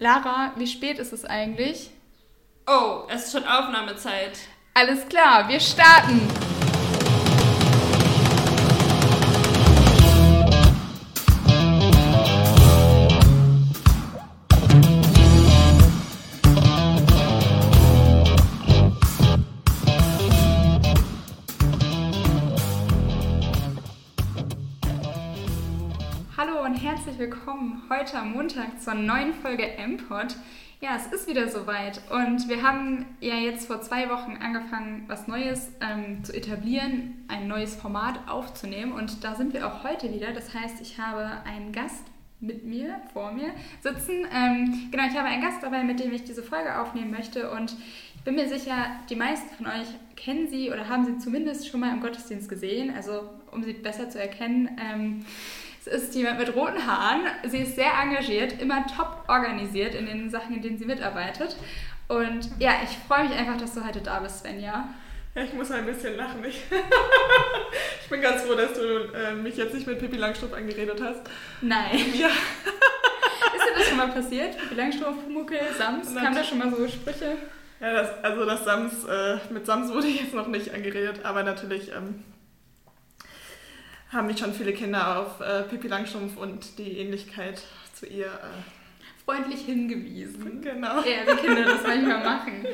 Lara, wie spät ist es eigentlich? Oh, es ist schon Aufnahmezeit. Alles klar, wir starten. Willkommen heute am Montag zur neuen Folge MPod. Ja, es ist wieder soweit und wir haben ja jetzt vor zwei Wochen angefangen, was Neues ähm, zu etablieren, ein neues Format aufzunehmen und da sind wir auch heute wieder. Das heißt, ich habe einen Gast mit mir, vor mir sitzen. Ähm, genau, ich habe einen Gast dabei, mit dem ich diese Folge aufnehmen möchte und ich bin mir sicher, die meisten von euch kennen sie oder haben sie zumindest schon mal im Gottesdienst gesehen, also um sie besser zu erkennen. Ähm, ist jemand mit roten Haaren. Sie ist sehr engagiert, immer top organisiert in den Sachen, in denen sie mitarbeitet. Und ja, ich freue mich einfach, dass du heute da bist, Svenja. Ja, ich muss ein bisschen lachen. Ich, ich bin ganz froh, dass du äh, mich jetzt nicht mit Pippi Langstrumpf angeredet hast. Nein. Ja. Ist dir das schon mal passiert? Pippi Langstrumpf, Pumuckel, Sams? Kamen da schon mal so Sprüche? Ja, das, also das Sams, äh, mit Sams wurde ich jetzt noch nicht angeredet, aber natürlich ähm, haben mich schon viele Kinder auf äh, Pippi Langstrumpf und die Ähnlichkeit zu ihr äh, Freundlich hingewiesen. genau. Ja, wie Kinder das manchmal machen.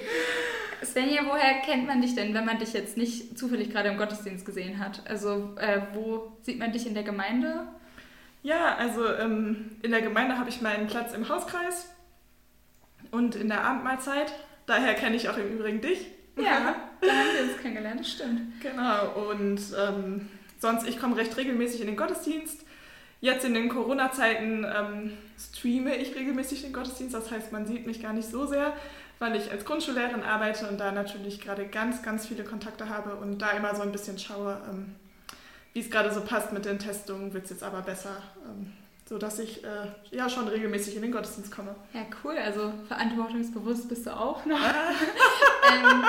Svenja, woher kennt man dich denn, wenn man dich jetzt nicht zufällig gerade im Gottesdienst gesehen hat? Also, äh, wo sieht man dich in der Gemeinde? Ja, also ähm, in der Gemeinde habe ich meinen Platz im Hauskreis und in der Abendmahlzeit. Daher kenne ich auch im Übrigen dich. Ja, da haben wir uns kennengelernt, stimmt. Genau, und ähm, sonst, ich komme recht regelmäßig in den Gottesdienst. Jetzt in den Corona-Zeiten ähm, streame ich regelmäßig den Gottesdienst, das heißt, man sieht mich gar nicht so sehr, weil ich als Grundschullehrerin arbeite und da natürlich gerade ganz, ganz viele Kontakte habe und da immer so ein bisschen schaue, ähm, wie es gerade so passt mit den Testungen, wird es jetzt aber besser, ähm, sodass ich äh, ja schon regelmäßig in den Gottesdienst komme. Ja, cool. Also verantwortungsbewusst bist du auch noch. ähm,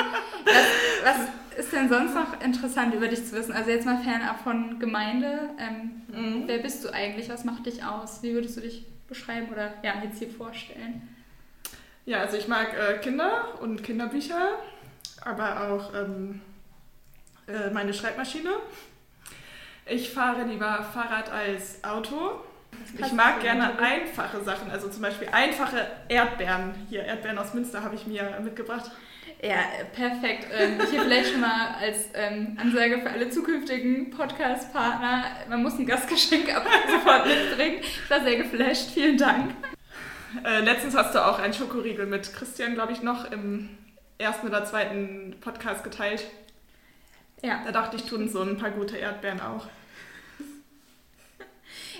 was, was, ist denn sonst noch interessant über dich zu wissen? Also jetzt mal fernab von Gemeinde. Ähm, mhm. Wer bist du eigentlich? Was macht dich aus? Wie würdest du dich beschreiben oder ja, jetzt hier vorstellen? Ja, also ich mag äh, Kinder und Kinderbücher, aber auch ähm, äh, meine Schreibmaschine. Ich fahre lieber Fahrrad als Auto. Ich mag gerne einfache Sachen, also zum Beispiel einfache Erdbeeren. Hier, Erdbeeren aus Münster habe ich mir mitgebracht. Ja, perfekt. Ähm, hier vielleicht schon mal als ähm, Ansage für alle zukünftigen Podcast-Partner, man muss ein Gastgeschenk ab sofort mitbringen. Ich war sehr geflasht, vielen Dank. Äh, letztens hast du auch einen Schokoriegel mit Christian, glaube ich, noch im ersten oder zweiten Podcast geteilt. Ja. Da dachte ich, tun so ein paar gute Erdbeeren auch.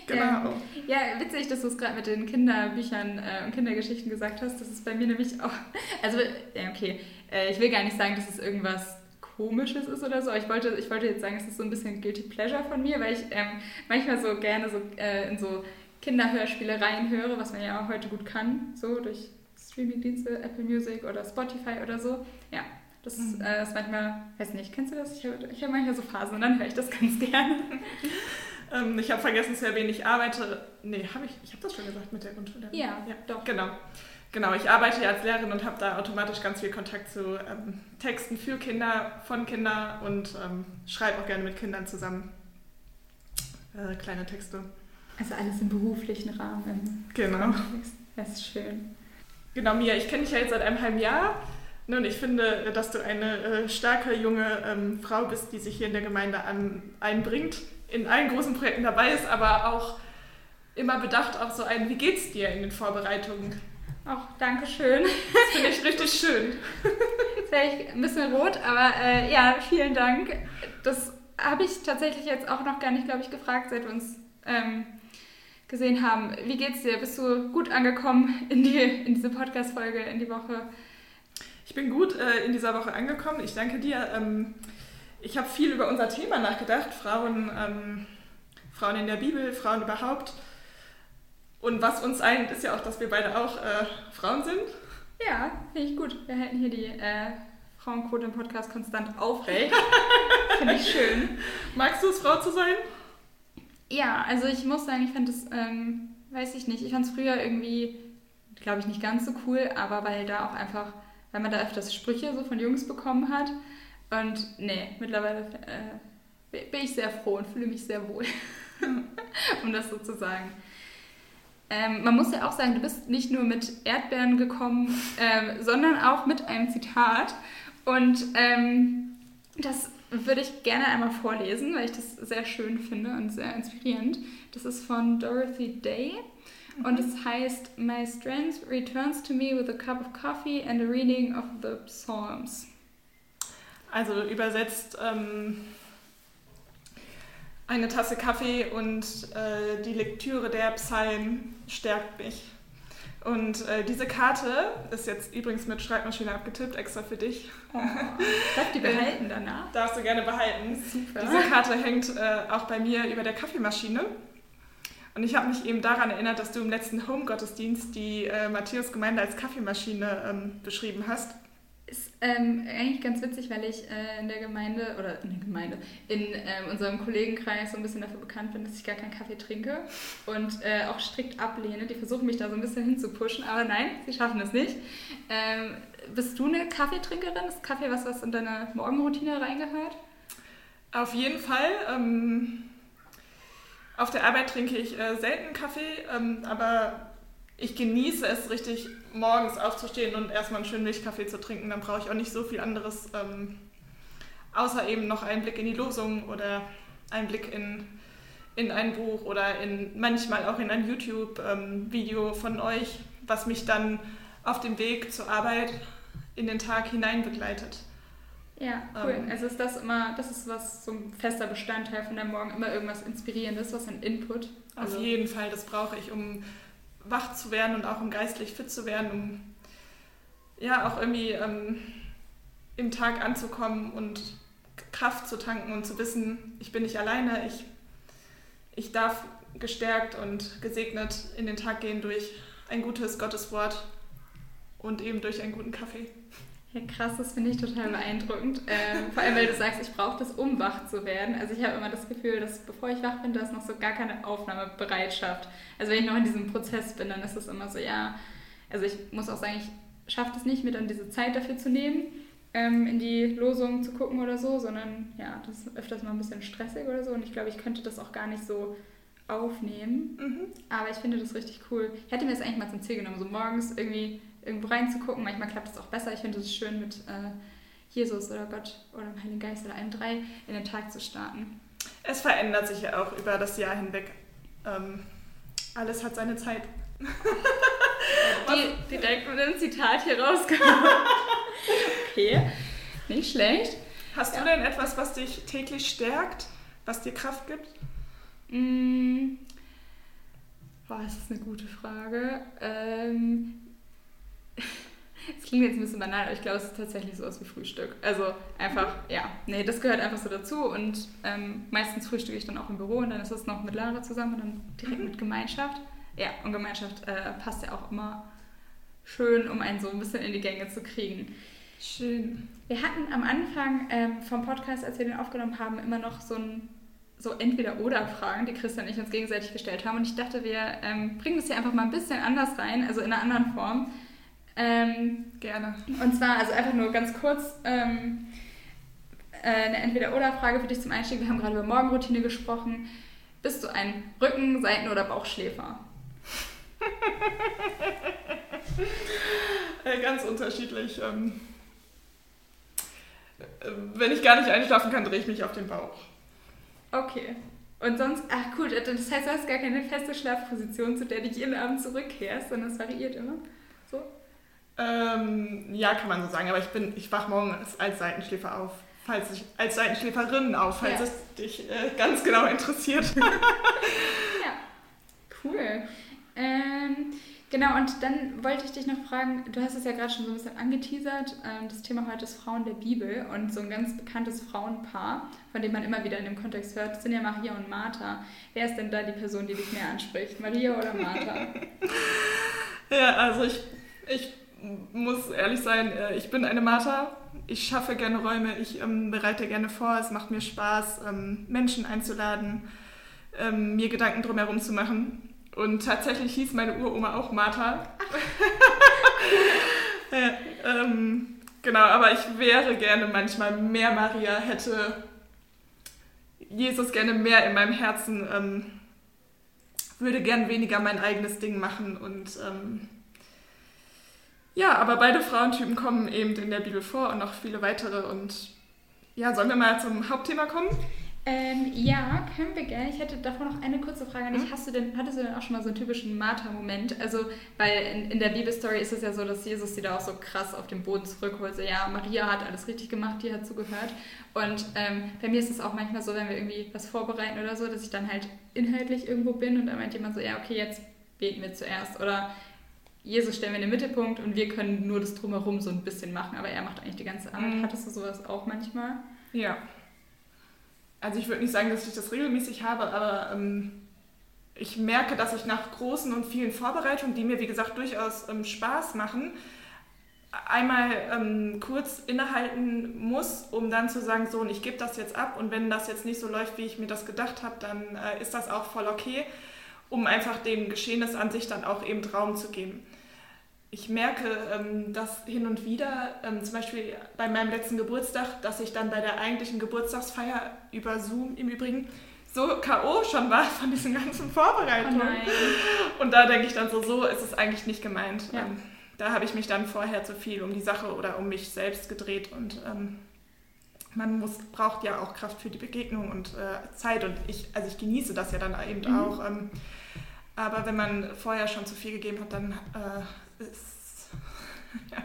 Genau. Ja, witzig, dass du es gerade mit den Kinderbüchern äh, und Kindergeschichten gesagt hast. Das ist bei mir nämlich auch. Also, ja, okay. Äh, ich will gar nicht sagen, dass es irgendwas Komisches ist oder so. Ich wollte, ich wollte jetzt sagen, es ist so ein bisschen Guilty Pleasure von mir, weil ich ähm, manchmal so gerne so äh, in so Kinderhörspiele reinhöre, was man ja auch heute gut kann, so durch Streamingdienste, Apple Music oder Spotify oder so. Ja, das mhm. äh, ist manchmal, weiß nicht, kennst du das? Ich habe hab manchmal so Phasen und dann höre ich das ganz gerne. Ähm, ich habe vergessen zu erwähnen, ich arbeite, nee, habe ich, ich habe das schon gesagt mit der Grundschule. Ja, ja, doch. Genau. Genau, ich arbeite ja als Lehrerin und habe da automatisch ganz viel Kontakt zu ähm, Texten für Kinder, von Kindern und ähm, schreibe auch gerne mit Kindern zusammen äh, kleine Texte. Also alles im beruflichen Rahmen. Genau. Das ist schön. Genau, Mia, ich kenne dich ja jetzt seit einem halben Jahr. Und ich finde, dass du eine äh, starke junge ähm, Frau bist, die sich hier in der Gemeinde an, einbringt, in allen großen Projekten dabei ist, aber auch immer bedacht auf so ein, wie geht's dir in den Vorbereitungen? Auch Dankeschön. Das finde ich richtig schön. Jetzt wäre ich ein bisschen rot, aber äh, ja, vielen Dank. Das habe ich tatsächlich jetzt auch noch gar nicht, glaube ich, gefragt, seit wir uns ähm, gesehen haben. Wie geht's dir? Bist du gut angekommen in, die, in diese Podcast-Folge, in die Woche? Ich bin gut äh, in dieser Woche angekommen. Ich danke dir. Ähm, ich habe viel über unser Thema nachgedacht. Frauen, ähm, Frauen in der Bibel, Frauen überhaupt. Und was uns eint, ist ja auch, dass wir beide auch äh, Frauen sind. Ja, finde ich gut. Wir halten hier die äh, Frauenquote im Podcast konstant aufrecht. finde ich schön. Magst du es, Frau zu sein? Ja, also ich muss sagen, ich fand es, ähm, weiß ich nicht, ich fand es früher irgendwie glaube ich, nicht ganz so cool, aber weil da auch einfach, weil man da öfters Sprüche so von Jungs bekommen hat. Und nee, mittlerweile äh, bin ich sehr froh und fühle mich sehr wohl, um das so zu sagen. Ähm, man muss ja auch sagen, du bist nicht nur mit Erdbeeren gekommen, ähm, sondern auch mit einem Zitat. Und ähm, das würde ich gerne einmal vorlesen, weil ich das sehr schön finde und sehr inspirierend. Das ist von Dorothy Day und es heißt My strength returns to me with a cup of coffee and a reading of the Psalms. Also übersetzt ähm, eine Tasse Kaffee und äh, die Lektüre der Psalmen stärkt mich. Und äh, diese Karte ist jetzt übrigens mit Schreibmaschine abgetippt, extra für dich. Oh, darf die behalten danach? Darfst du gerne behalten. Super. Diese Karte hängt äh, auch bei mir über der Kaffeemaschine. Und ich habe mich eben daran erinnert, dass du im letzten Home-Gottesdienst die äh, Matthäus-Gemeinde als Kaffeemaschine ähm, beschrieben hast. Ist ähm, eigentlich ganz witzig, weil ich äh, in der Gemeinde, oder in der Gemeinde, in ähm, unserem Kollegenkreis so ein bisschen dafür bekannt bin, dass ich gar keinen Kaffee trinke und äh, auch strikt ablehne. Die versuchen mich da so ein bisschen hinzupushen, aber nein, sie schaffen es nicht. Ähm, bist du eine Kaffeetrinkerin? Ist Kaffee was, was in deine Morgenroutine reingehört? Auf jeden Fall. Ähm, auf der Arbeit trinke ich äh, selten Kaffee, ähm, aber ich genieße es richtig, morgens aufzustehen und erstmal einen schönen Milchkaffee zu trinken. Dann brauche ich auch nicht so viel anderes, ähm, außer eben noch einen Blick in die Losung oder einen Blick in, in ein Buch oder in manchmal auch in ein YouTube-Video ähm, von euch, was mich dann auf dem Weg zur Arbeit in den Tag hinein begleitet. Ja, cool. Ähm, also ist das immer, das ist was so ein fester Bestandteil von der Morgen, immer irgendwas Inspirierendes, was ein Input. Also auf jeden Fall, das brauche ich, um wach zu werden und auch um geistlich fit zu werden, um ja auch irgendwie ähm, im Tag anzukommen und Kraft zu tanken und zu wissen, ich bin nicht alleine, ich, ich darf gestärkt und gesegnet in den Tag gehen durch ein gutes Gotteswort und eben durch einen guten Kaffee. Ja, krass, das finde ich total beeindruckend. Ähm, vor allem, weil du sagst, ich brauche das, um wach zu werden. Also ich habe immer das Gefühl, dass bevor ich wach bin, da ist noch so gar keine Aufnahmebereitschaft. Also wenn ich noch in diesem Prozess bin, dann ist es immer so, ja, also ich muss auch sagen, ich schaffe es nicht, mir dann diese Zeit dafür zu nehmen, ähm, in die Losung zu gucken oder so, sondern ja, das ist öfters mal ein bisschen stressig oder so. Und ich glaube, ich könnte das auch gar nicht so aufnehmen. Mhm. Aber ich finde das richtig cool. Ich hätte mir das eigentlich mal zum Ziel genommen, so morgens irgendwie irgendwo reinzugucken. Manchmal klappt es auch besser. Ich finde es schön, mit äh, Jesus oder Gott oder dem Heiligen Geist oder allen drei in den Tag zu starten. Es verändert sich ja auch über das Jahr hinweg. Ähm, alles hat seine Zeit. die, die direkt mit einem Zitat hier rausgekommen. okay, nicht schlecht. Hast ja. du denn etwas, was dich täglich stärkt, was dir Kraft gibt? Mm. Boah, das ist eine gute Frage. Ähm, es klingt jetzt ein bisschen banal, aber ich glaube, es ist tatsächlich sowas wie Frühstück. Also einfach, ja, nee, das gehört einfach so dazu und ähm, meistens frühstücke ich dann auch im Büro und dann ist das noch mit Lara zusammen und dann direkt mhm. mit Gemeinschaft. Ja, und Gemeinschaft äh, passt ja auch immer schön, um einen so ein bisschen in die Gänge zu kriegen. Schön. Wir hatten am Anfang ähm, vom Podcast, als wir den aufgenommen haben, immer noch so ein so Entweder-Oder-Fragen, die Christian und ich uns gegenseitig gestellt haben. Und ich dachte, wir ähm, bringen das hier einfach mal ein bisschen anders rein, also in einer anderen Form. Ähm, Gerne. Und zwar, also einfach nur ganz kurz, ähm, äh, eine Entweder-Oder-Frage für dich zum Einstieg. Wir haben gerade über Morgenroutine gesprochen. Bist du ein Rücken-, Seiten- oder Bauchschläfer? äh, ganz unterschiedlich. Ähm, äh, wenn ich gar nicht einschlafen kann, drehe ich mich auf den Bauch. Okay. Und sonst, ach cool, das heißt, du hast gar keine feste Schlafposition, zu der du jeden Abend zurückkehrst, sondern es variiert immer. So? Ähm, ja, kann man so sagen, aber ich bin, ich wach morgens als Seitenschläfer auf. Falls ich, als Seitenschläferin auf, falls ja. es dich äh, ganz genau interessiert. ja, cool. Ähm, genau, und dann wollte ich dich noch fragen, du hast es ja gerade schon so ein bisschen angeteasert, ähm, das Thema heute ist Frauen der Bibel und so ein ganz bekanntes Frauenpaar, von dem man immer wieder in dem Kontext hört, sind ja Maria und Martha. Wer ist denn da die Person, die dich mehr anspricht, Maria oder Martha? ja, also ich, ich muss ehrlich sein, äh, ich bin eine Martha. Ich schaffe gerne Räume, ich ähm, bereite gerne vor. Es macht mir Spaß, ähm, Menschen einzuladen, ähm, mir Gedanken drumherum zu machen. Und tatsächlich hieß meine Uroma auch Martha. äh, ähm, genau, aber ich wäre gerne manchmal mehr Maria, hätte Jesus gerne mehr in meinem Herzen, ähm, würde gern weniger mein eigenes Ding machen und ähm, ja, aber beide Frauentypen kommen eben in der Bibel vor und noch viele weitere und ja, sollen wir mal zum Hauptthema kommen? Ähm, ja, können wir gerne. Ich hätte davor noch eine kurze Frage an dich. Mhm. Hast du denn, hattest du denn auch schon mal so einen typischen Martha-Moment? Also, weil in, in der Bibelstory ist es ja so, dass Jesus sie da auch so krass auf den Boden zurückholt. So, ja, Maria hat alles richtig gemacht, die hat zugehört. Und ähm, bei mir ist es auch manchmal so, wenn wir irgendwie was vorbereiten oder so, dass ich dann halt inhaltlich irgendwo bin und dann meint jemand so, ja, okay, jetzt beten wir zuerst. Oder Jesus stellen wir in den Mittelpunkt und wir können nur das Drumherum so ein bisschen machen, aber er macht eigentlich die ganze Arbeit. Mhm. Hattest du sowas auch manchmal? Ja, also ich würde nicht sagen, dass ich das regelmäßig habe, aber ähm, ich merke, dass ich nach großen und vielen Vorbereitungen, die mir wie gesagt durchaus ähm, Spaß machen, einmal ähm, kurz innehalten muss, um dann zu sagen, so, und ich gebe das jetzt ab und wenn das jetzt nicht so läuft, wie ich mir das gedacht habe, dann äh, ist das auch voll okay, um einfach dem Geschehnis an sich dann auch eben Raum zu geben ich merke ähm, dass hin und wieder, ähm, zum Beispiel bei meinem letzten Geburtstag, dass ich dann bei der eigentlichen Geburtstagsfeier über Zoom im Übrigen so K.O. schon war von diesen ganzen Vorbereitungen. Oh und da denke ich dann so, so ist es eigentlich nicht gemeint. Ja. Ähm, da habe ich mich dann vorher zu viel um die Sache oder um mich selbst gedreht und ähm, man muss, braucht ja auch Kraft für die Begegnung und äh, Zeit und ich, also ich genieße das ja dann eben mhm. auch. Ähm, aber wenn man vorher schon zu viel gegeben hat, dann äh, ist, ja.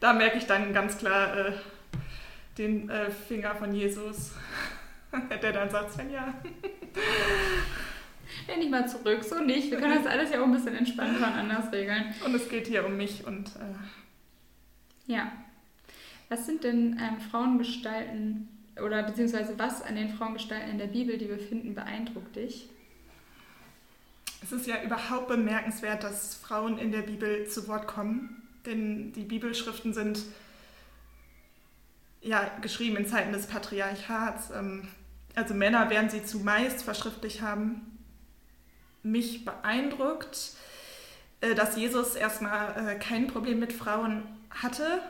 Da merke ich dann ganz klar äh, den äh, Finger von Jesus, der dann sagt, Svenja. Nenn ich mal zurück, so nicht. Wir können das alles ja auch ein bisschen entspannter und anders regeln. Und es geht hier um mich und. Äh, ja. Was sind denn ähm, Frauengestalten oder beziehungsweise was an den Frauengestalten in der Bibel, die wir finden, beeindruckt dich? Es ist ja überhaupt bemerkenswert, dass Frauen in der Bibel zu Wort kommen, denn die Bibelschriften sind ja geschrieben in Zeiten des Patriarchats. Ähm, also Männer werden sie zumeist verschriftlich haben. Mich beeindruckt, äh, dass Jesus erstmal äh, kein Problem mit Frauen hatte.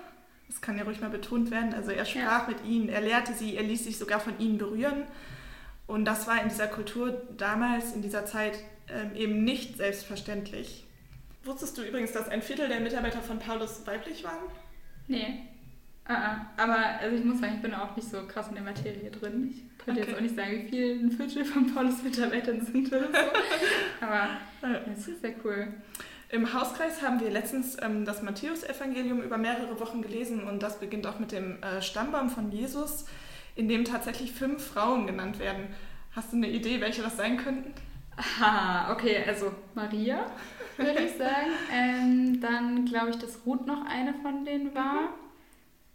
Das kann ja ruhig mal betont werden. Also er sprach ja. mit ihnen, er lehrte sie, er ließ sich sogar von ihnen berühren. Und das war in dieser Kultur damals, in dieser Zeit ähm, eben nicht selbstverständlich. Wusstest du übrigens, dass ein Viertel der Mitarbeiter von Paulus weiblich waren? Nee. Uh -uh. Aber also ich muss sagen, ich bin auch nicht so krass in der Materie drin. Ich könnte okay. jetzt auch nicht sagen, wie viel ein Viertel von Paulus Mitarbeitern sind oder so. Aber das ist sehr cool. Im Hauskreis haben wir letztens ähm, das Matthäusevangelium über mehrere Wochen gelesen und das beginnt auch mit dem äh, Stammbaum von Jesus, in dem tatsächlich fünf Frauen genannt werden. Hast du eine Idee, welche das sein könnten? Aha, okay, also Maria, würde ich sagen. Ähm, dann glaube ich, dass Ruth noch eine von denen war.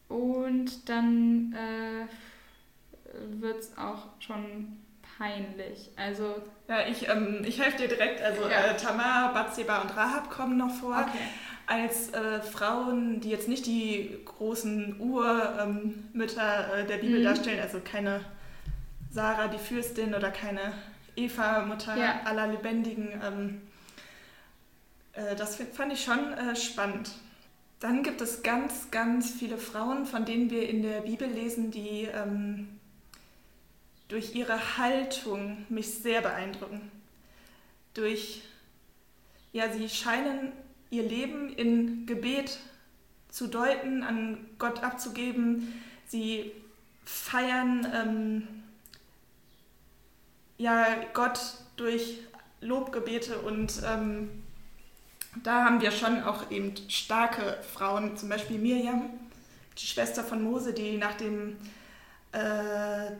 Und dann äh, wird es auch schon peinlich. Also. Ja, ich, ähm, ich helfe dir direkt. Also ja. äh, Tamar, Bathseba und Rahab kommen noch vor. Okay. Als äh, Frauen, die jetzt nicht die großen Urmütter äh, der Bibel mhm. darstellen, also keine Sarah, die Fürstin oder keine Eva, Mutter ja. aller Lebendigen. Ähm, äh, das fand ich schon äh, spannend. Dann gibt es ganz, ganz viele Frauen, von denen wir in der Bibel lesen, die ähm, durch ihre Haltung mich sehr beeindrucken. Durch, ja, sie scheinen ihr Leben in Gebet zu deuten, an Gott abzugeben. Sie feiern ähm, ja Gott durch Lobgebete und ähm, da haben wir schon auch eben starke Frauen, zum Beispiel Miriam, die Schwester von Mose, die nach dem äh,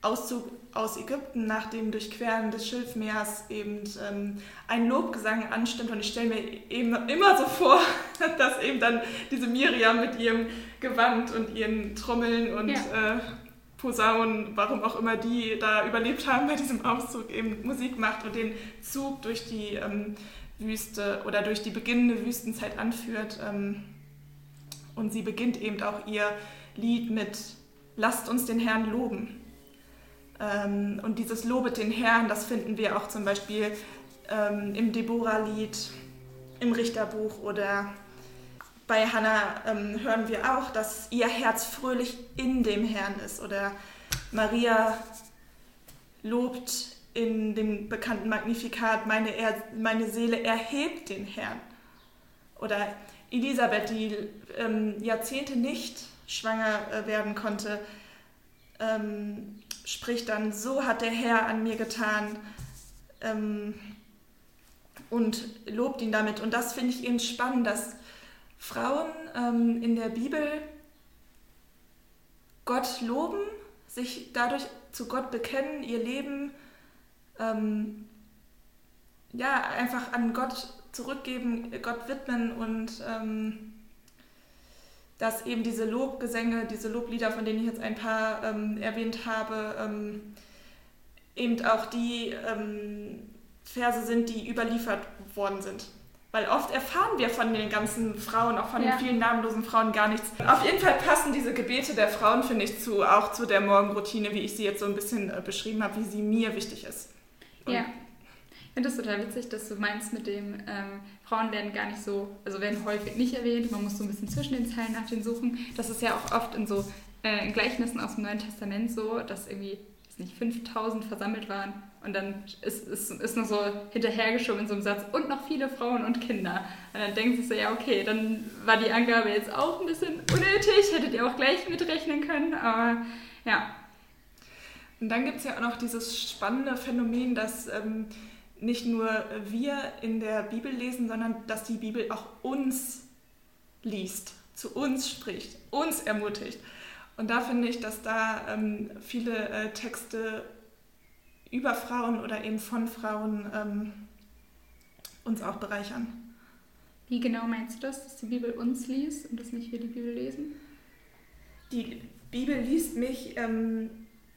Auszug aus Ägypten, nach dem Durchqueren des Schilfmeers eben ähm, einen Lobgesang anstimmt. Und ich stelle mir eben immer so vor, dass eben dann diese Miriam mit ihrem Gewand und ihren Trommeln und ja. äh, Posaunen, warum auch immer die da überlebt haben bei diesem Auszug, eben Musik macht und den Zug durch die ähm, Wüste oder durch die beginnende Wüstenzeit anführt. Ähm, und sie beginnt eben auch ihr Lied mit Lasst uns den Herrn loben. Ähm, und dieses Lobet den Herrn, das finden wir auch zum Beispiel ähm, im Deborah-Lied, im Richterbuch oder bei Hannah ähm, hören wir auch, dass ihr Herz fröhlich in dem Herrn ist. Oder Maria lobt in dem bekannten Magnifikat, meine, er meine Seele erhebt den Herrn. Oder Elisabeth, die ähm, Jahrzehnte nicht schwanger äh, werden konnte, ähm, spricht dann, so hat der Herr an mir getan ähm, und lobt ihn damit. Und das finde ich eben spannend, dass Frauen ähm, in der Bibel Gott loben, sich dadurch zu Gott bekennen, ihr Leben ähm, ja, einfach an Gott zurückgeben, Gott widmen und ähm, dass eben diese Lobgesänge, diese Loblieder, von denen ich jetzt ein paar ähm, erwähnt habe, ähm, eben auch die ähm, Verse sind, die überliefert worden sind. Weil oft erfahren wir von den ganzen Frauen, auch von ja. den vielen namenlosen Frauen gar nichts. Auf jeden Fall passen diese Gebete der Frauen, finde ich, zu, auch zu der Morgenroutine, wie ich sie jetzt so ein bisschen äh, beschrieben habe, wie sie mir wichtig ist. Und ja. Ich finde es total witzig, dass du meinst mit dem, ähm, Frauen werden gar nicht so, also werden häufig nicht erwähnt, man muss so ein bisschen zwischen den Zeilen nach denen suchen. Das ist ja auch oft in so äh, in Gleichnissen aus dem Neuen Testament so, dass irgendwie, weiß nicht, 5000 versammelt waren und dann ist, ist, ist nur so hinterhergeschoben in so einem Satz und noch viele Frauen und Kinder. Und dann denkt sich so, ja okay, dann war die Angabe jetzt auch ein bisschen unnötig, hättet ihr auch gleich mitrechnen können, aber ja. Und dann gibt es ja auch noch dieses spannende Phänomen, dass ähm, nicht nur wir in der Bibel lesen, sondern dass die Bibel auch uns liest, zu uns spricht, uns ermutigt. Und da finde ich, dass da ähm, viele äh, Texte über Frauen oder eben von Frauen ähm, uns auch bereichern. Wie genau meinst du das, dass die Bibel uns liest und dass nicht wir die Bibel lesen? Die Bibel liest mich, ähm,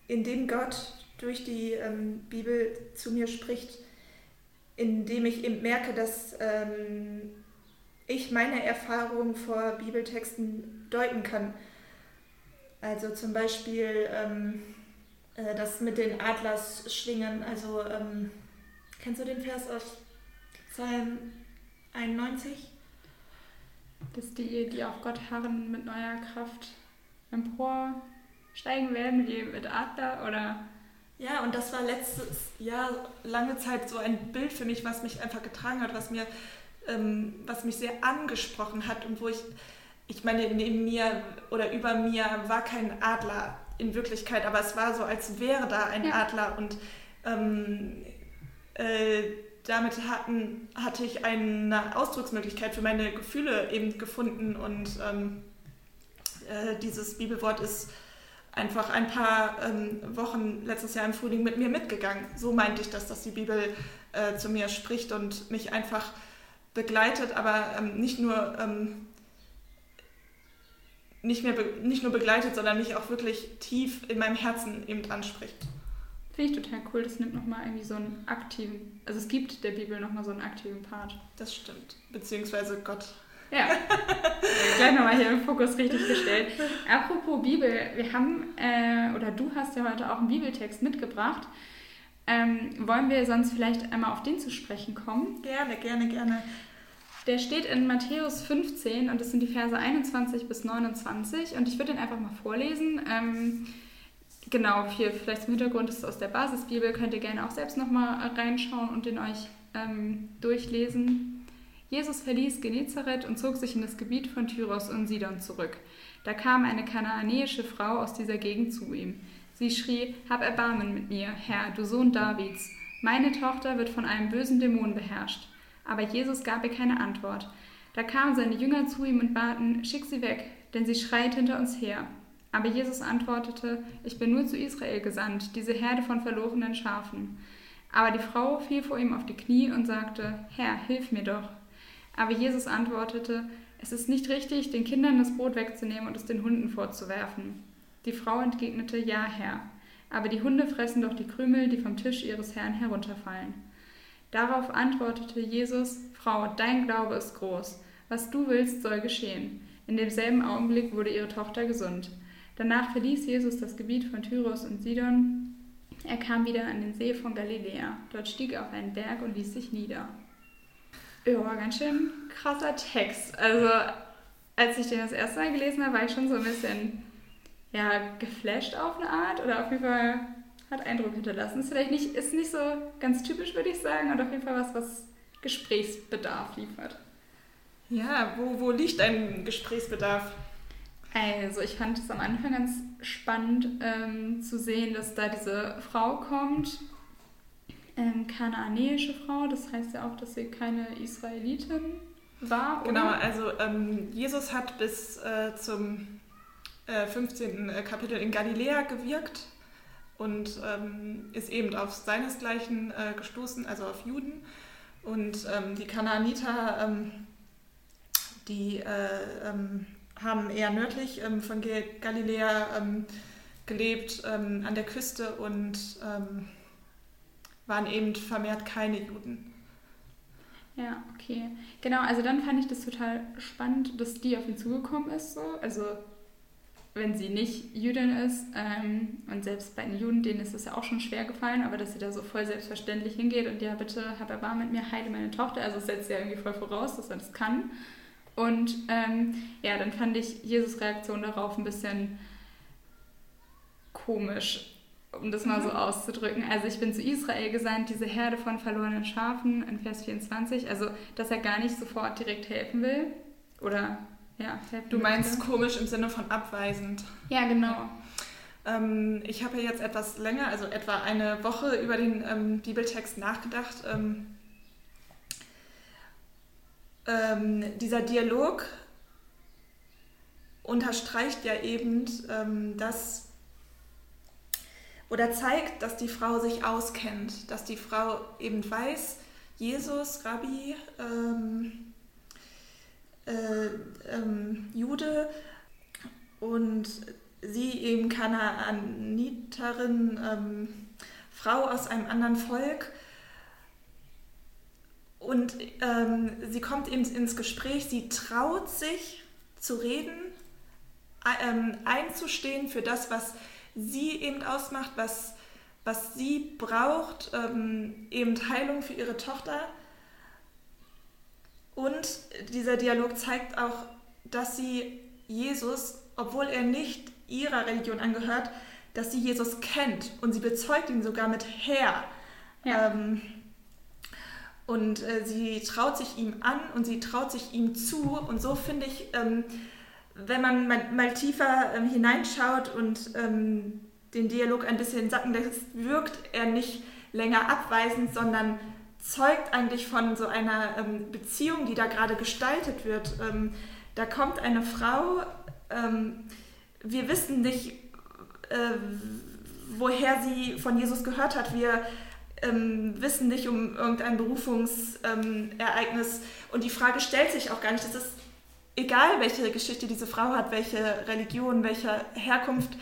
indem Gott durch die ähm, Bibel zu mir spricht, indem ich eben merke, dass ähm, ich meine Erfahrungen vor Bibeltexten deuten kann. Also zum Beispiel ähm, äh, das mit den Adlersschwingen, also ähm, kennst du den Vers aus Psalm 91? Dass die, die auf Gott harren, mit neuer Kraft emporsteigen werden, wie mit Adler oder? Ja, und das war letztes Jahr lange Zeit so ein Bild für mich, was mich einfach getragen hat, was mir, ähm, was mich sehr angesprochen hat und wo ich, ich meine, neben mir oder über mir war kein Adler in Wirklichkeit, aber es war so, als wäre da ein ja. Adler und ähm, äh, damit hatten, hatte ich eine Ausdrucksmöglichkeit für meine Gefühle eben gefunden und ähm, äh, dieses Bibelwort ist einfach ein paar ähm, Wochen letztes Jahr im Frühling mit mir mitgegangen. So meinte ich das, dass die Bibel äh, zu mir spricht und mich einfach begleitet, aber ähm, nicht nur ähm, nicht, mehr nicht nur begleitet, sondern mich auch wirklich tief in meinem Herzen eben anspricht. Finde ich total cool. Das nimmt nochmal irgendwie so einen aktiven, also es gibt der Bibel nochmal so einen aktiven Part. Das stimmt. Beziehungsweise Gott. Ja, gleich nochmal hier im Fokus richtig gestellt. Apropos Bibel, wir haben, äh, oder du hast ja heute auch einen Bibeltext mitgebracht. Ähm, wollen wir sonst vielleicht einmal auf den zu sprechen kommen? Gerne, gerne, gerne. Der steht in Matthäus 15 und das sind die Verse 21 bis 29 und ich würde den einfach mal vorlesen. Ähm, genau, hier vielleicht zum Hintergrund ist es aus der Basisbibel, könnt ihr gerne auch selbst nochmal reinschauen und den euch ähm, durchlesen. Jesus verließ Genezareth und zog sich in das Gebiet von Tyros und Sidon zurück. Da kam eine kanaanäische Frau aus dieser Gegend zu ihm. Sie schrie, Hab Erbarmen mit mir, Herr, du Sohn Davids. Meine Tochter wird von einem bösen Dämon beherrscht. Aber Jesus gab ihr keine Antwort. Da kamen seine Jünger zu ihm und baten, schick sie weg, denn sie schreit hinter uns her. Aber Jesus antwortete, ich bin nur zu Israel gesandt, diese Herde von verlorenen Schafen. Aber die Frau fiel vor ihm auf die Knie und sagte, Herr, hilf mir doch. Aber Jesus antwortete, es ist nicht richtig, den Kindern das Brot wegzunehmen und es den Hunden vorzuwerfen. Die Frau entgegnete, ja, Herr. Aber die Hunde fressen doch die Krümel, die vom Tisch ihres Herrn herunterfallen. Darauf antwortete Jesus, Frau, dein Glaube ist groß. Was du willst, soll geschehen. In demselben Augenblick wurde ihre Tochter gesund. Danach verließ Jesus das Gebiet von Tyros und Sidon Er kam wieder an den See von Galiläa. Dort stieg er auf einen Berg und ließ sich nieder. Ja, ganz schön krasser Text. Also, als ich den das erste Mal gelesen habe, war ich schon so ein bisschen ja, geflasht auf eine Art oder auf jeden Fall hat Eindruck hinterlassen. Ist vielleicht nicht, ist nicht so ganz typisch, würde ich sagen, und auf jeden Fall was, was Gesprächsbedarf liefert. Ja, wo, wo liegt dein Gesprächsbedarf? Also, ich fand es am Anfang ganz spannend ähm, zu sehen, dass da diese Frau kommt, ähm, kanaanäische Frau, das heißt ja auch, dass sie keine Israelitin war. Oder? Genau, also ähm, Jesus hat bis äh, zum äh, 15. Kapitel in Galiläa gewirkt und ähm, ist eben auf seinesgleichen äh, gestoßen, also auf Juden. Und ähm, die Kanaaniter, ähm, die äh, ähm, haben eher nördlich ähm, von Galiläa ähm, gelebt, an der Küste und waren eben vermehrt keine Juden. Ja, okay. Genau, also dann fand ich das total spannend, dass die auf ihn zugekommen ist. So. Also wenn sie nicht Jüdin ist. Ähm, und selbst bei den Juden, denen ist es ja auch schon schwer gefallen, aber dass sie da so voll selbstverständlich hingeht und ja, bitte hab Erbarm mit mir, heile meine Tochter. Also es setzt ja irgendwie voll voraus, dass er das kann. Und ähm, ja, dann fand ich Jesus Reaktion darauf ein bisschen komisch, um das mal so mhm. auszudrücken. Also ich bin zu Israel gesandt, diese Herde von verlorenen Schafen in Vers 24. Also, dass er gar nicht sofort direkt helfen will oder ja, du meinst komisch im Sinne von abweisend. Ja, genau. Ähm, ich habe ja jetzt etwas länger, also etwa eine Woche über den ähm, Bibeltext nachgedacht. Ähm, ähm dieser Dialog unterstreicht ja eben, ähm, dass oder zeigt, dass die Frau sich auskennt, dass die Frau eben weiß, Jesus, Rabbi, ähm, äh, ähm, Jude und sie eben Kanaaniterin, ähm, Frau aus einem anderen Volk. Und ähm, sie kommt eben ins Gespräch, sie traut sich zu reden, ähm, einzustehen für das, was sie eben ausmacht, was, was sie braucht, ähm, eben Heilung für ihre Tochter. Und dieser Dialog zeigt auch, dass sie Jesus, obwohl er nicht ihrer Religion angehört, dass sie Jesus kennt und sie bezeugt ihn sogar mit Herr. Ja. Ähm, und äh, sie traut sich ihm an und sie traut sich ihm zu. Und so finde ich, ähm, wenn man mal, mal tiefer ähm, hineinschaut und ähm, den Dialog ein bisschen sacken lässt, wirkt er nicht länger abweisend, sondern zeugt eigentlich von so einer ähm, Beziehung, die da gerade gestaltet wird. Ähm, da kommt eine Frau, ähm, wir wissen nicht, äh, woher sie von Jesus gehört hat. Wir ähm, wissen nicht um irgendein Berufungsereignis und die Frage stellt sich auch gar nicht. Es ist egal, welche Geschichte diese Frau hat, welche Religion, welche Herkunft.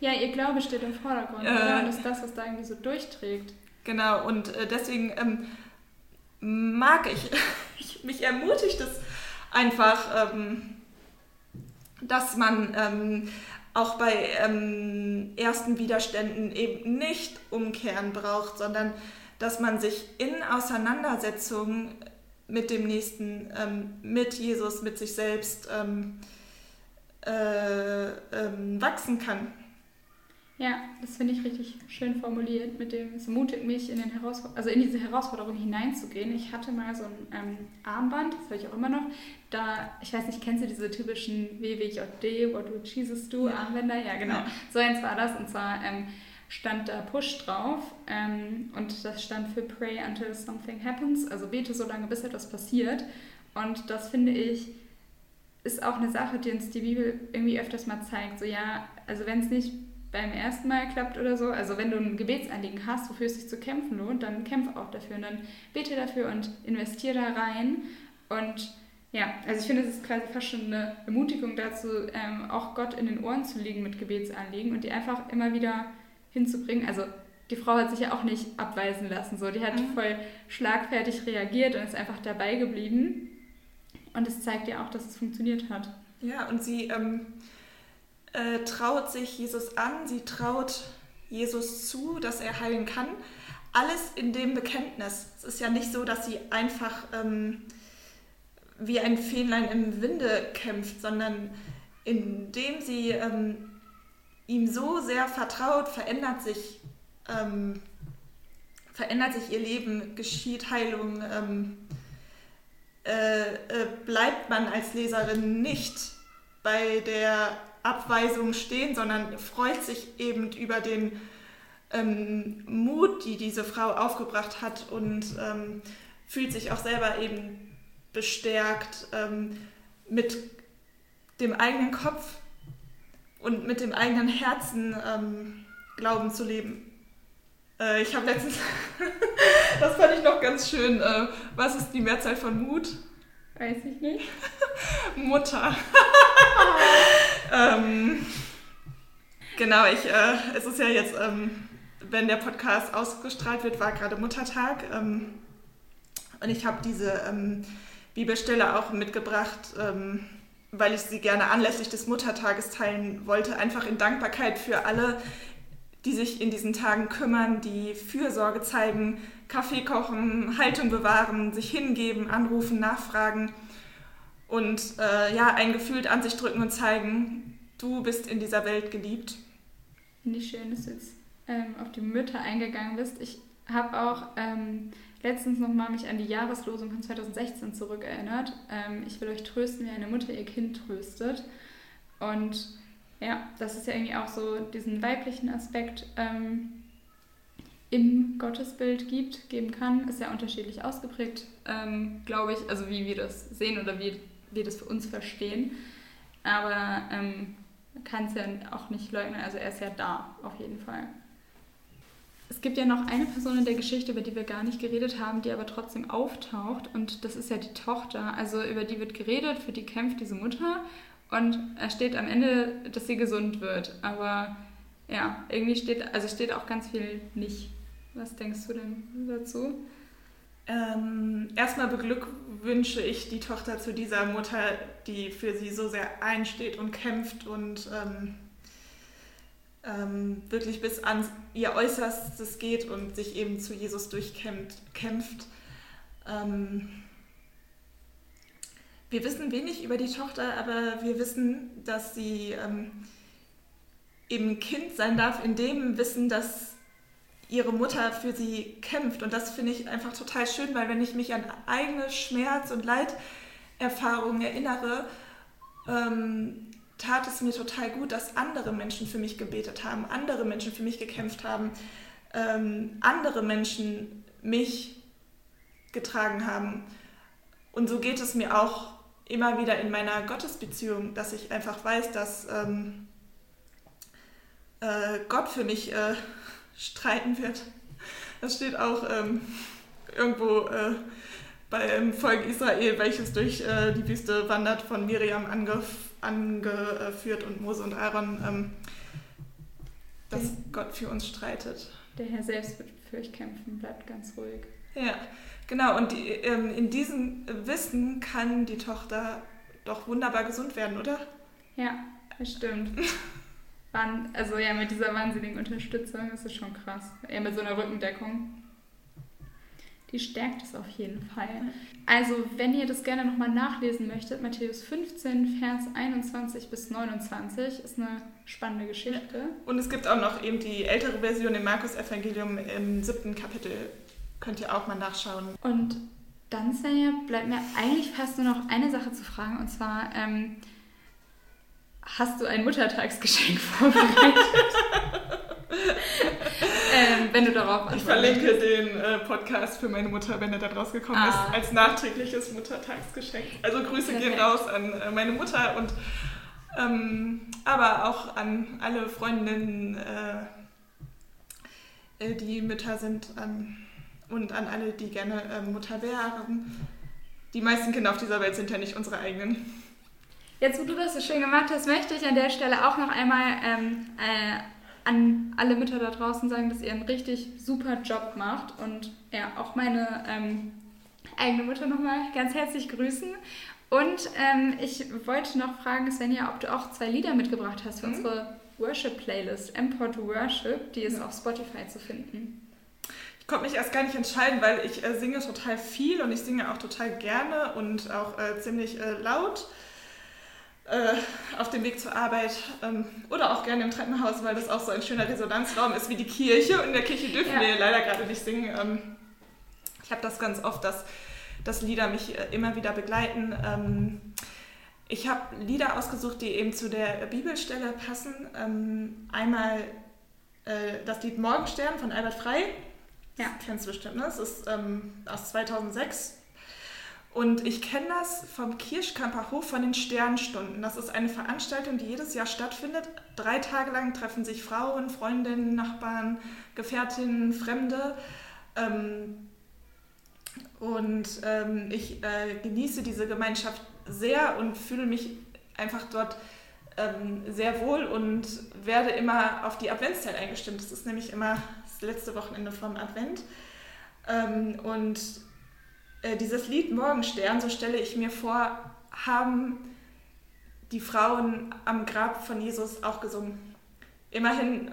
Ja, ihr Glaube steht im Vordergrund, äh? Und das ist das, was da irgendwie so durchträgt. Genau, und äh, deswegen ähm, mag ich, ich, mich ermutigt es einfach, ähm, dass man ähm, auch bei ähm, ersten Widerständen eben nicht umkehren braucht, sondern dass man sich in Auseinandersetzungen mit dem Nächsten, ähm, mit Jesus, mit sich selbst ähm, äh, wachsen kann. Ja, das finde ich richtig schön formuliert. Mit dem, es mutigt mich, in, den Herausfor also in diese Herausforderung hineinzugehen. Ich hatte mal so ein ähm, Armband, das habe ich auch immer noch. Da, ich weiß nicht, kennst du diese typischen WWJD, What Would Jesus Do, ja. Armbänder? Ja, genau. Ja. So eins war das. Und zwar ähm, stand da Push drauf ähm, und das stand für Pray until something happens. Also bete so lange, bis etwas passiert. Und das finde ich ist auch eine Sache, die uns die Bibel irgendwie öfters mal zeigt. So ja, also wenn es nicht beim ersten Mal klappt oder so. Also wenn du ein Gebetsanliegen hast, wofür es sich zu kämpfen lohnt, dann kämpf auch dafür und dann bete dafür und investiere da rein. Und ja, also ich finde, es ist quasi fast schon eine Ermutigung dazu, ähm, auch Gott in den Ohren zu liegen mit Gebetsanliegen und die einfach immer wieder hinzubringen. Also die Frau hat sich ja auch nicht abweisen lassen. So. Die hat mhm. voll schlagfertig reagiert und ist einfach dabei geblieben. Und es zeigt ja auch, dass es funktioniert hat. Ja, und sie ähm, äh, traut sich Jesus an, sie traut Jesus zu, dass er heilen kann. Alles in dem Bekenntnis. Es ist ja nicht so, dass sie einfach ähm, wie ein Fähnlein im Winde kämpft, sondern indem sie ähm, ihm so sehr vertraut, verändert sich, ähm, verändert sich ihr Leben, geschieht Heilung, ähm, äh, äh, bleibt man als Leserin nicht bei der Abweisung stehen, sondern freut sich eben über den ähm, Mut, die diese Frau aufgebracht hat und ähm, fühlt sich auch selber eben bestärkt ähm, mit dem eigenen Kopf und mit dem eigenen Herzen ähm, Glauben zu leben. Äh, ich habe letztens, das fand ich noch ganz schön, äh, was ist die Mehrzahl von Mut? Weiß ich nicht. Mutter. ähm, genau, ich, äh, es ist ja jetzt, ähm, wenn der Podcast ausgestrahlt wird, war gerade Muttertag. Ähm, und ich habe diese ähm, Bibelstelle auch mitgebracht, ähm, weil ich sie gerne anlässlich des Muttertages teilen wollte, einfach in Dankbarkeit für alle, die sich in diesen Tagen kümmern, die Fürsorge zeigen, Kaffee kochen, Haltung bewahren, sich hingeben, anrufen, nachfragen und äh, ja, ein Gefühl an sich drücken und zeigen, du bist in dieser Welt geliebt. Finde ich schön, dass du jetzt ähm, auf die Mütter eingegangen bist. Ich habe auch ähm, letztens nochmal mich an die Jahreslosung von 2016 zurückerinnert. Ähm, ich will euch trösten, wie eine Mutter ihr Kind tröstet. Und ja, das ist ja irgendwie auch so diesen weiblichen Aspekt ähm, im Gottesbild gibt, geben kann, ist ja unterschiedlich ausgeprägt, ähm, glaube ich, also wie wir das sehen oder wie wir das für uns verstehen. Aber ähm, kann es ja auch nicht leugnen, also er ist ja da, auf jeden Fall. Es gibt ja noch eine Person in der Geschichte, über die wir gar nicht geredet haben, die aber trotzdem auftaucht und das ist ja die Tochter. Also über die wird geredet, für die kämpft diese Mutter und es steht am Ende, dass sie gesund wird. Aber ja, irgendwie steht, also steht auch ganz viel nicht. Was denkst du denn dazu? Ähm, erstmal beglückwünsche ich die Tochter zu dieser Mutter, die für sie so sehr einsteht und kämpft und ähm, ähm, wirklich bis an ihr Äußerstes geht und sich eben zu Jesus durchkämpft. Kämpft. Ähm, wir wissen wenig über die Tochter, aber wir wissen, dass sie ähm, eben Kind sein darf, in dem Wissen, dass ihre Mutter für sie kämpft. Und das finde ich einfach total schön, weil wenn ich mich an eigene Schmerz- und Leiterfahrungen erinnere, ähm, tat es mir total gut, dass andere Menschen für mich gebetet haben, andere Menschen für mich gekämpft haben, ähm, andere Menschen mich getragen haben. Und so geht es mir auch immer wieder in meiner Gottesbeziehung, dass ich einfach weiß, dass ähm, äh, Gott für mich äh, streiten wird. Das steht auch ähm, irgendwo äh, beim Volk Israel, welches durch äh, die Wüste wandert, von Miriam angef angeführt und Mose und Aaron, ähm, dass Gott für uns streitet. Der Herr selbst wird für euch kämpfen, bleibt ganz ruhig. Ja, genau. Und die, ähm, in diesem Wissen kann die Tochter doch wunderbar gesund werden, oder? Ja, das stimmt. also ja, mit dieser wahnsinnigen Unterstützung ist es schon krass. Ja, mit so einer Rückendeckung. Die stärkt es auf jeden Fall. Also, wenn ihr das gerne nochmal nachlesen möchtet, Matthäus 15, Vers 21 bis 29 ist eine spannende Geschichte. Und es gibt auch noch eben die ältere Version im Markus-Evangelium im siebten Kapitel. Könnt ihr auch mal nachschauen. Und dann, Svenja, bleibt mir eigentlich fast nur noch eine Sache zu fragen. Und zwar, ähm, hast du ein Muttertagsgeschenk vorbereitet? ähm, wenn du darauf Ich verlinke den äh, Podcast für meine Mutter, wenn er da rausgekommen ah. ist, als nachträgliches Muttertagsgeschenk. Also Grüße Perfekt. gehen raus an äh, meine Mutter und ähm, aber auch an alle Freundinnen, äh, äh die Mütter sind an, und an alle, die gerne ähm, Mutter wären. Die meisten Kinder auf dieser Welt sind ja nicht unsere eigenen. Jetzt, wo du das so schön gemacht hast, möchte ich an der Stelle auch noch einmal ähm, äh, an alle Mütter da draußen sagen, dass ihr einen richtig super Job macht und ja, auch meine ähm, eigene Mutter nochmal ganz herzlich grüßen. Und ähm, ich wollte noch fragen, Svenja, ob du auch zwei Lieder mitgebracht hast für mhm. unsere Worship Playlist, MPod Worship, die ist auf Spotify zu finden. Ich konnte mich erst gar nicht entscheiden, weil ich äh, singe total viel und ich singe auch total gerne und auch äh, ziemlich äh, laut äh, auf dem Weg zur Arbeit ähm, oder auch gerne im Treppenhaus, weil das auch so ein schöner Resonanzraum ist wie die Kirche. Und in der Kirche dürfen ja. wir leider gerade nicht singen. Ähm, ich habe das ganz oft, dass, dass Lieder mich äh, immer wieder begleiten. Ähm, ich habe Lieder ausgesucht, die eben zu der Bibelstelle passen. Einmal äh, das Lied Morgenstern von Albert Frey. Ja. Kennst du bestimmt, ne? Das ist ähm, aus 2006. Und ich kenne das vom Kirschkamper Hof von den Sternstunden. Das ist eine Veranstaltung, die jedes Jahr stattfindet. Drei Tage lang treffen sich Frauen, Freundinnen, Nachbarn, Gefährtinnen, Fremde. Ähm, und ähm, ich äh, genieße diese Gemeinschaft sehr und fühle mich einfach dort ähm, sehr wohl und werde immer auf die Adventszeit eingestimmt. Das ist nämlich immer letzte Wochenende vom Advent. Ähm, und äh, dieses Lied Morgenstern, so stelle ich mir vor, haben die Frauen am Grab von Jesus auch gesungen. Immerhin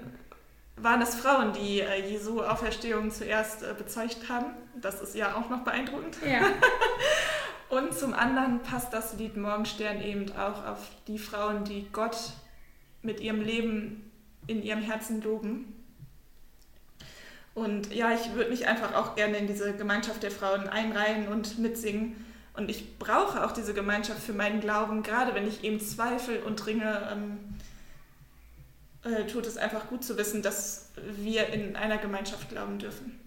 waren es Frauen, die äh, Jesu Auferstehung zuerst äh, bezeugt haben. Das ist ja auch noch beeindruckend. Ja. Und zum anderen passt das Lied Morgenstern eben auch auf die Frauen, die Gott mit ihrem Leben in ihrem Herzen loben. Und ja, ich würde mich einfach auch gerne in diese Gemeinschaft der Frauen einreihen und mitsingen. Und ich brauche auch diese Gemeinschaft für meinen Glauben, gerade wenn ich eben zweifel und ringe. Ähm, äh, tut es einfach gut zu wissen, dass wir in einer Gemeinschaft glauben dürfen.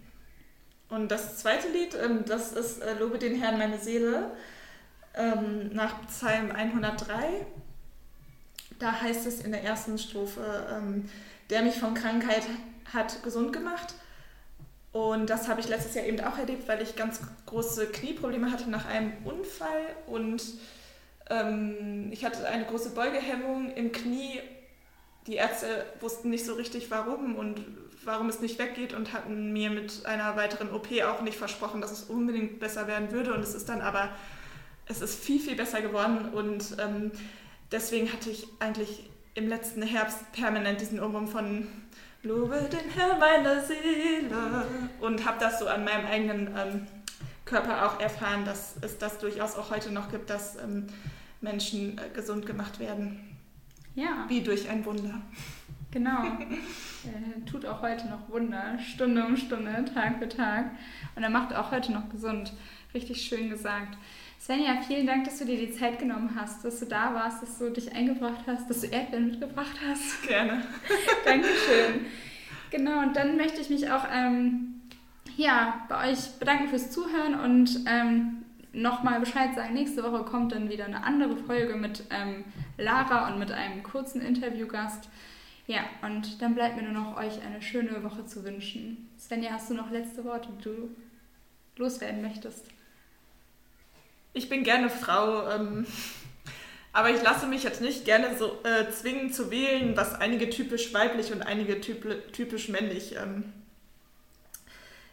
Und das zweite Lied, ähm, das ist äh, Lobe den Herrn meine Seele ähm, nach Psalm 103. Da heißt es in der ersten Strophe, ähm, der mich von Krankheit hat gesund gemacht. Und das habe ich letztes Jahr eben auch erlebt, weil ich ganz große Knieprobleme hatte nach einem Unfall und ähm, ich hatte eine große Beugehemmung im Knie. Die Ärzte wussten nicht so richtig warum und warum es nicht weggeht und hatten mir mit einer weiteren OP auch nicht versprochen, dass es unbedingt besser werden würde. Und es ist dann aber, es ist viel, viel besser geworden und ähm, deswegen hatte ich eigentlich im letzten Herbst permanent diesen Ohrwurm von Lobe den Herrn meiner Seele. Und habe das so an meinem eigenen ähm, Körper auch erfahren, dass es das durchaus auch heute noch gibt, dass ähm, Menschen äh, gesund gemacht werden. Ja. Wie durch ein Wunder. Genau. er tut auch heute noch Wunder, Stunde um Stunde, Tag für Tag. Und er macht auch heute noch gesund. Richtig schön gesagt. Svenja, vielen Dank, dass du dir die Zeit genommen hast, dass du da warst, dass du dich eingebracht hast, dass du Erdbeeren mitgebracht hast. Gerne. Dankeschön. Genau, und dann möchte ich mich auch ähm, ja, bei euch bedanken fürs Zuhören und ähm, nochmal Bescheid sagen. Nächste Woche kommt dann wieder eine andere Folge mit ähm, Lara und mit einem kurzen Interviewgast. Ja, und dann bleibt mir nur noch euch eine schöne Woche zu wünschen. Svenja, hast du noch letzte Worte, die du loswerden möchtest? Ich bin gerne Frau, ähm, aber ich lasse mich jetzt nicht gerne so äh, zwingen zu wählen, was einige typisch weiblich und einige typisch männlich ähm,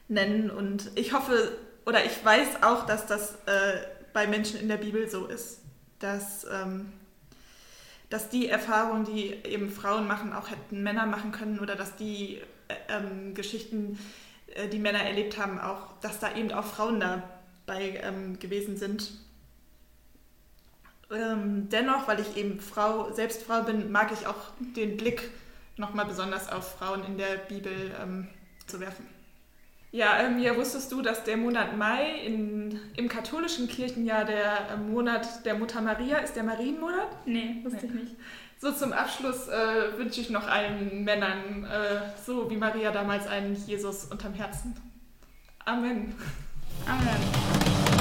nennen. Und ich hoffe, oder ich weiß auch, dass das äh, bei Menschen in der Bibel so ist, dass, ähm, dass die Erfahrungen, die eben Frauen machen, auch hätten Männer machen können oder dass die äh, ähm, Geschichten, äh, die Männer erlebt haben, auch, dass da eben auch Frauen da bei ähm, gewesen sind. Ähm, dennoch, weil ich eben Frau, selbst Frau bin, mag ich auch den Blick nochmal besonders auf Frauen in der Bibel ähm, zu werfen. Ja, ähm, ja, wusstest du, dass der Monat Mai in, im katholischen Kirchenjahr der äh, Monat der Mutter Maria ist, der Marienmonat? Nee, wusste nee. ich nicht. So zum Abschluss äh, wünsche ich noch allen Männern, äh, so wie Maria damals, einen Jesus unterm Herzen. Amen. Amen.